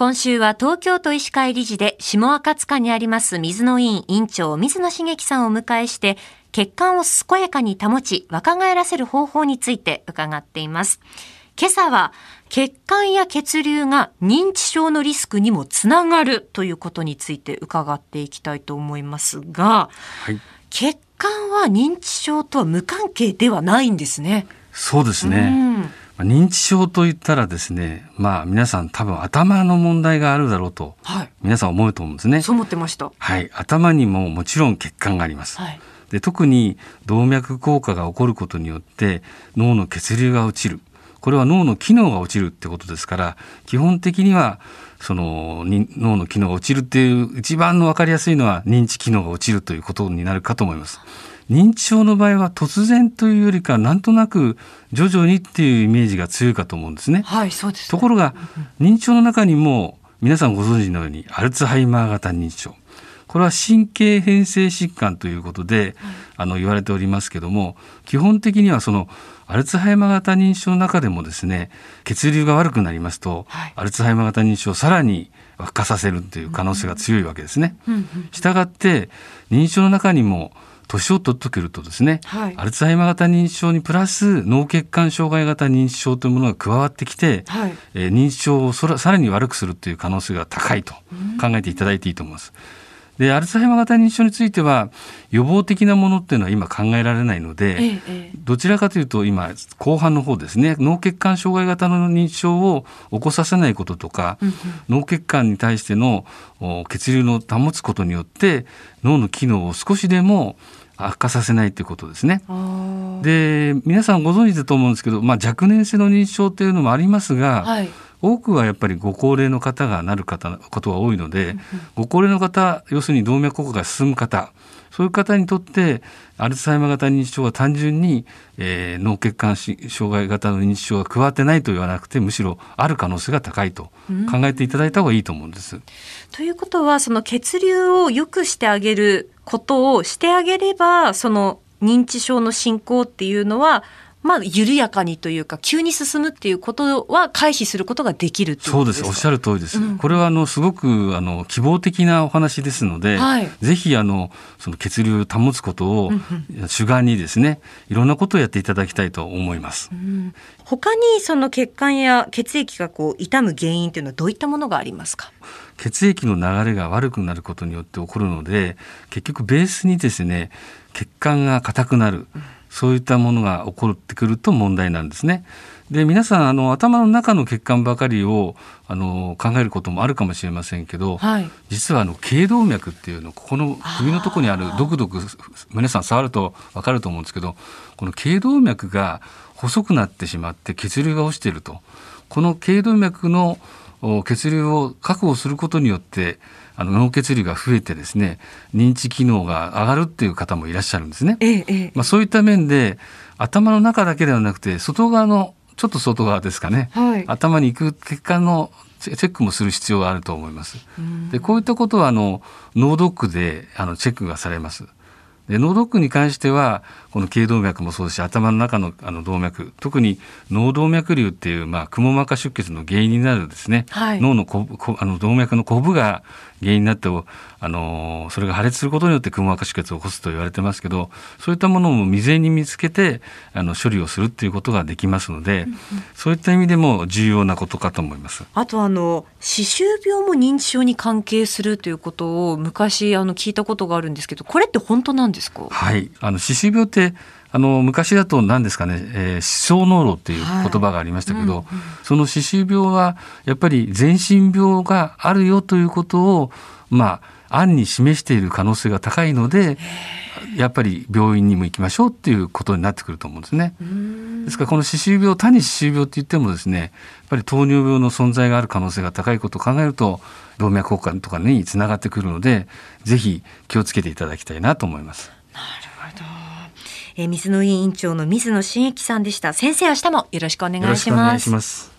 今週は東京都医師会理事で下赤塚にあります水野院院長水野茂樹さんをお迎えして血管を健やかに保ち若返らせる方法について伺っています。今朝は血管や血流が認知症のリスクにもつながるということについて伺っていきたいと思いますが、はい、血管は認知症とは無関係ではないんですね。そうですね。うん認知症といったらですね、まあ皆さん多分頭の問題があるだろうと、はい、皆さん思うと思うんですね。そう思ってました。はい、頭にももちろん血管があります。はい、で特に動脈硬化が起こることによって脳の血流が落ちる。これは脳の機能が落ちるってことですから基本的にはその脳の機能が落ちるっていう一番の分かりやすいのは認知機能が落ちるということになるかと思います。認知症の場合は突然というよりかなんとなく徐々にっていうイメージが強いかと思うんですね。はい、そうです、ね、ところが認知症の中にも皆さんご存知のようにアルツハイマー型認知症これは神経変性疾患ということで、あの言われておりますけども基本的にはそのアルツハイマー型認知症の中でもですね血流が悪くなりますと、はい、アルツハイマー型認知症をさらに悪化させるという可能性が強いわけですね。したがって認知症の中にも年を取ってくるとですね、はい、アルツハイマー型認知症にプラス脳血管障害型認知症というものが加わってきて、はい、えー、認知症をさらに悪くするという可能性が高いと考えていただいていいと思います。でアルツハイマー型認知症については予防的なものっていうのは今考えられないので、ええ、どちらかというと今後半の方ですね脳血管障害型の認知症を起こさせないこととか、うんうん、脳血管に対しての血流の保つことによって脳の機能を少しでも悪化させないということですね。で皆さんご存知だと思うんですけど、まあ、若年性の認知症っていうのもありますが、はい、多くはやっぱりご高齢の方がなる方ことが多いので、ご高齢の方要するに動脈硬化が進む方そういう方にとってアルツハイマー型認知症は単純に、えー、脳血管障害型の認知症が加わってないと言わなくてむしろある可能性が高いと考えていただいた方がいいと思うんです。ということはその血流を良くしてあげることをしてあげればその認知症の進行っていうのはまあ、緩やかにというか、急に進むっていうことは回避することができるそうです。おっしゃる通りです。うん、これは、あの、すごく、あの、希望的なお話ですので、はい、ぜひ、あの、その血流を保つことを、主眼にですね、いろんなことをやっていただきたいと思います。うん、他に、その血管や血液がこう、傷む原因というのはどういったものがありますか？血液の流れが悪くなることによって起こるので、結局ベースにですね、血管が硬くなる。うんそういったものが起こってくると問題なんですね。で皆さんあの頭の中の血管ばかりをあの考えることもあるかもしれませんけど、はい、実はあの頸動脈っていうのここの首のとこにあるドクドク皆さん触ると分かると思うんですけどこの頸動脈が細くなってしまって血流が落ちていると。この頸動脈の血流を確保することによってあの脳血流が増えてですね認知機能が上がるっていう方もいらっしゃるんですね。ええ、まあ、そういった面で頭の中だけではなくて外側のちょっと外側ですかね、はい、頭に行く血管のチェックもする必要があると思います。でこういったことはあの脳ドックであのチェックがされます。で脳ドックに関してはこの頸動脈もそうですし頭の中のあの動脈特に脳動脈瘤っていう、まあ、くも膜下出血の原因になるですね、はい、脳のこあの動脈のコブが原因になってあのそれが破裂することによってくも膜下出血を起こすと言われてますけどそういったものも未然に見つけてあの処理をするっていうことができますので、うんうん、そういった意味でも重要なことかと思います。あとあの歯周病も認知症に関係するということを昔あの聞いたことがあるんですけどこれって本当なんですか？はい。あの歯周病ってあの昔だと何ですかね、えー、歯槽膿漏っていう言葉がありましたけど、はいうんうん、その歯周病はやっぱり全身病があるよということをまあ案に示している可能性が高いのでやっぱり病院にも行きましょうっていうことになってくると思うんですね。ですからこの歯周病他に歯周病って言ってもですねやっぱり糖尿病の存在がある可能性が高いことを考えると動脈硬化とかにつながってくるのでぜひ気をつけていただきたいなと思います。なるえー、水野委員長の水野真一さんでした。先生、明日もよろしくお願いします。